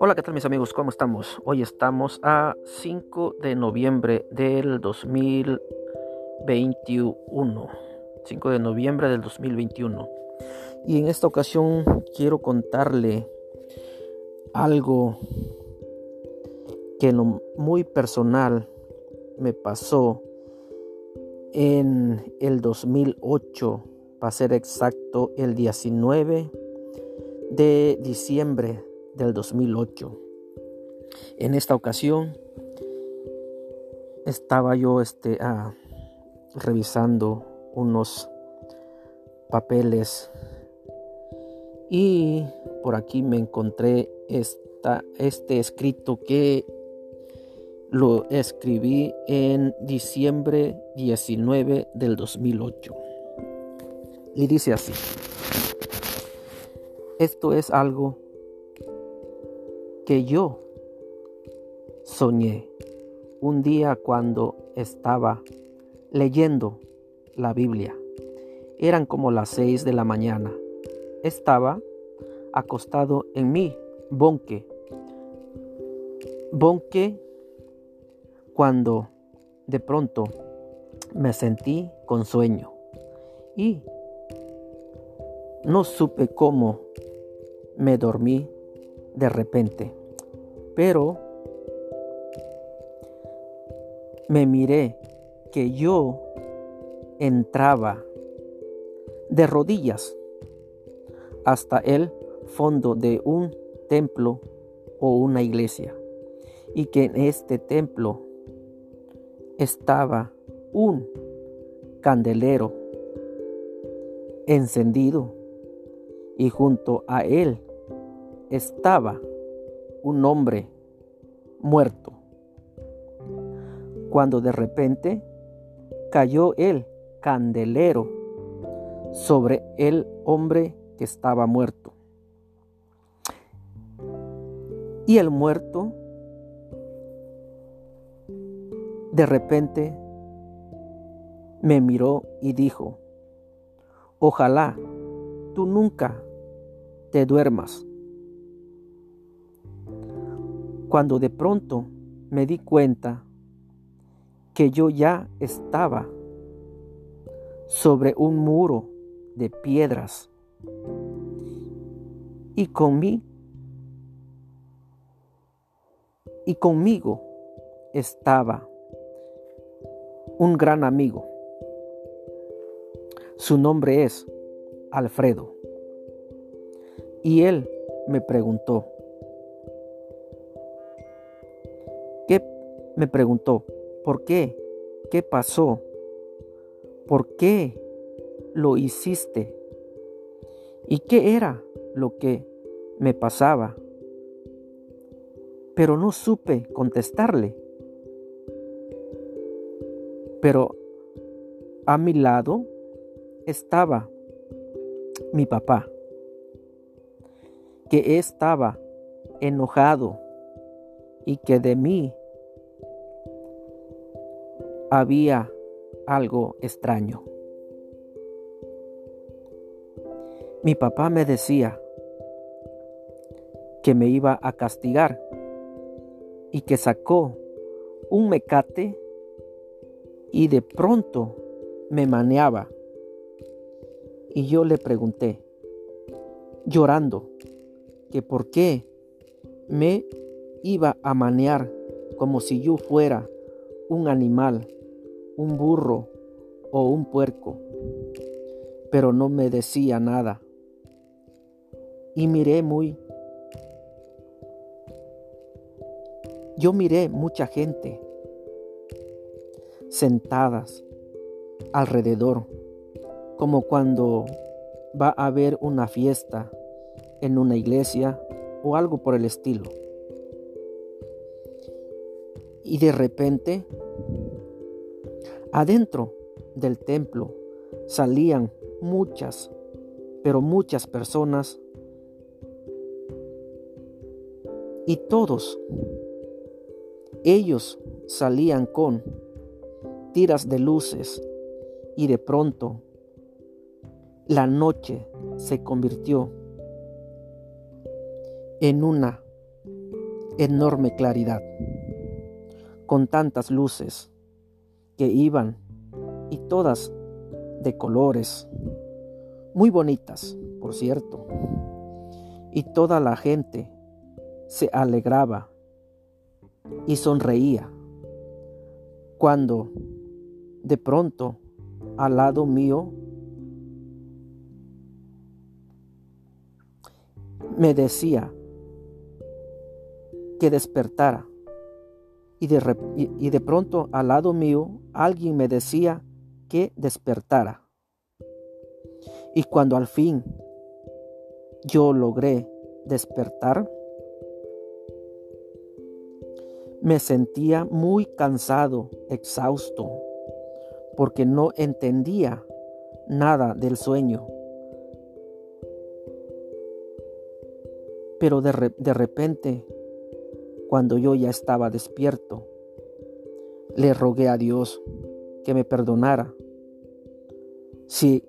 Hola, ¿qué tal mis amigos? ¿Cómo estamos? Hoy estamos a 5 de noviembre del 2021. 5 de noviembre del 2021. Y en esta ocasión quiero contarle algo que en lo muy personal me pasó en el 2008, para ser exacto, el 19 de diciembre del 2008. En esta ocasión estaba yo este, ah, revisando unos papeles y por aquí me encontré esta, este escrito que lo escribí en diciembre 19 del 2008. Y dice así. Esto es algo que yo soñé un día cuando estaba leyendo la Biblia. Eran como las seis de la mañana. Estaba acostado en mi bonque. Bonque cuando de pronto me sentí con sueño y no supe cómo me dormí de repente. Pero me miré que yo entraba de rodillas hasta el fondo de un templo o una iglesia y que en este templo estaba un candelero encendido y junto a él estaba un hombre muerto. Cuando de repente cayó el candelero sobre el hombre que estaba muerto. Y el muerto de repente me miró y dijo, ojalá tú nunca te duermas cuando de pronto me di cuenta que yo ya estaba sobre un muro de piedras y con mí y conmigo estaba un gran amigo. Su nombre es Alfredo. Y él me preguntó, me preguntó, ¿por qué? ¿Qué pasó? ¿Por qué lo hiciste? ¿Y qué era lo que me pasaba? Pero no supe contestarle. Pero a mi lado estaba mi papá, que estaba enojado y que de mí había algo extraño. Mi papá me decía que me iba a castigar y que sacó un mecate y de pronto me maneaba. Y yo le pregunté, llorando, que por qué me iba a manear como si yo fuera un animal un burro o un puerco, pero no me decía nada. Y miré muy... Yo miré mucha gente sentadas alrededor, como cuando va a haber una fiesta en una iglesia o algo por el estilo. Y de repente Adentro del templo salían muchas, pero muchas personas y todos ellos salían con tiras de luces y de pronto la noche se convirtió en una enorme claridad, con tantas luces que iban y todas de colores, muy bonitas, por cierto. Y toda la gente se alegraba y sonreía cuando de pronto al lado mío me decía que despertara. Y de, y de, pronto al lado mío alguien me decía que despertara. Y cuando al fin yo logré despertar, me sentía muy cansado, exhausto, porque no entendía nada del sueño. Pero de, de repente cuando yo ya estaba despierto, le rogué a Dios que me perdonara. Si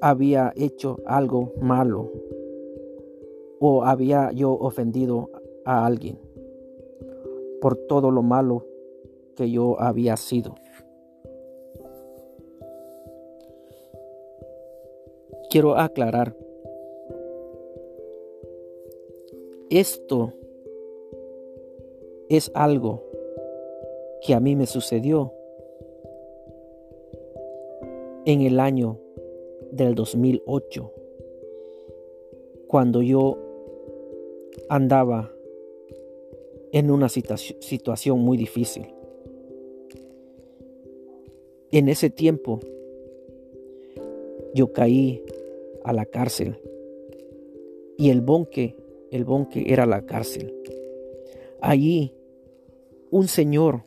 había hecho algo malo o había yo ofendido a alguien por todo lo malo que yo había sido. Quiero aclarar, esto es algo que a mí me sucedió en el año del 2008, cuando yo andaba en una situación muy difícil. En ese tiempo yo caí a la cárcel y el bonque, el bonque era la cárcel. Allí un señor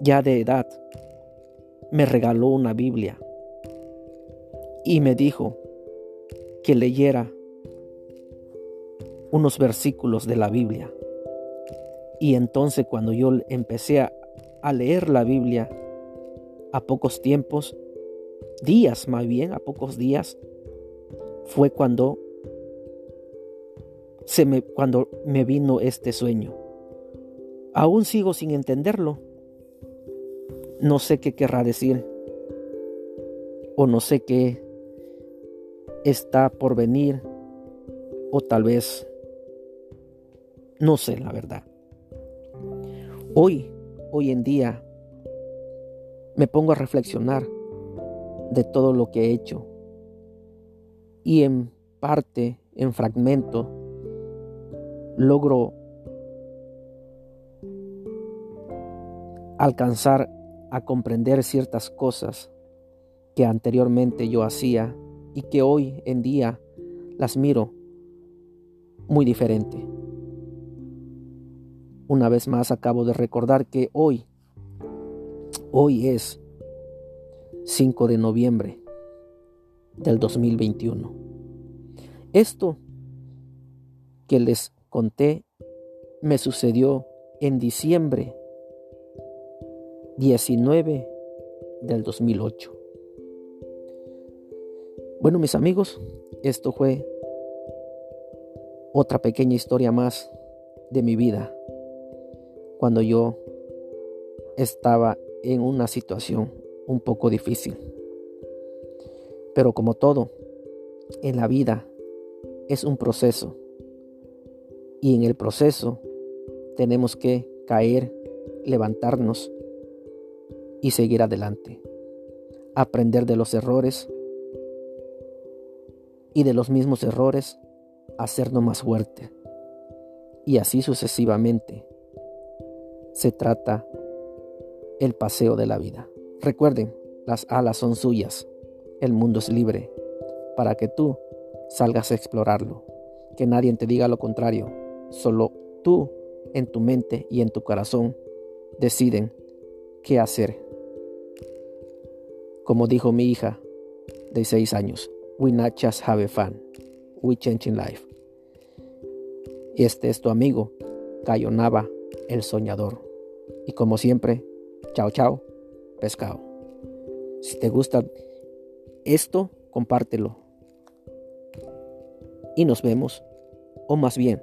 ya de edad me regaló una Biblia y me dijo que leyera unos versículos de la Biblia. Y entonces cuando yo empecé a, leer la Biblia, a pocos tiempos, días más bien, a pocos días, fue cuando se me, cuando me vino este sueño. Aún sigo sin entenderlo. No sé qué querrá decir. O no sé qué está por venir. O tal vez no sé la verdad. Hoy, hoy en día, me pongo a reflexionar de todo lo que he hecho. Y en parte, en fragmento, logro alcanzar a comprender ciertas cosas que anteriormente yo hacía y que hoy en día las miro muy diferente. Una vez más acabo de recordar que hoy, hoy es 5 de noviembre del 2021. Esto que les conté me sucedió en diciembre 19 del 2008. Bueno, mis amigos, esto fue otra pequeña historia más de mi vida cuando yo estaba en una situación un poco difícil. Pero como todo en la vida es un proceso y en el proceso tenemos que caer, levantarnos y seguir adelante. Aprender de los errores y de los mismos errores hacernos más fuerte. Y así sucesivamente se trata el paseo de la vida. Recuerden, las alas son suyas, el mundo es libre, para que tú salgas a explorarlo. Que nadie te diga lo contrario, solo tú en tu mente y en tu corazón deciden qué hacer. Como dijo mi hija de 6 años, we not just have fun, we changing life. Este es tu amigo, Cayo Nava, el soñador. Y como siempre, chao chao, pescado. Si te gusta esto, compártelo. Y nos vemos, o más bien,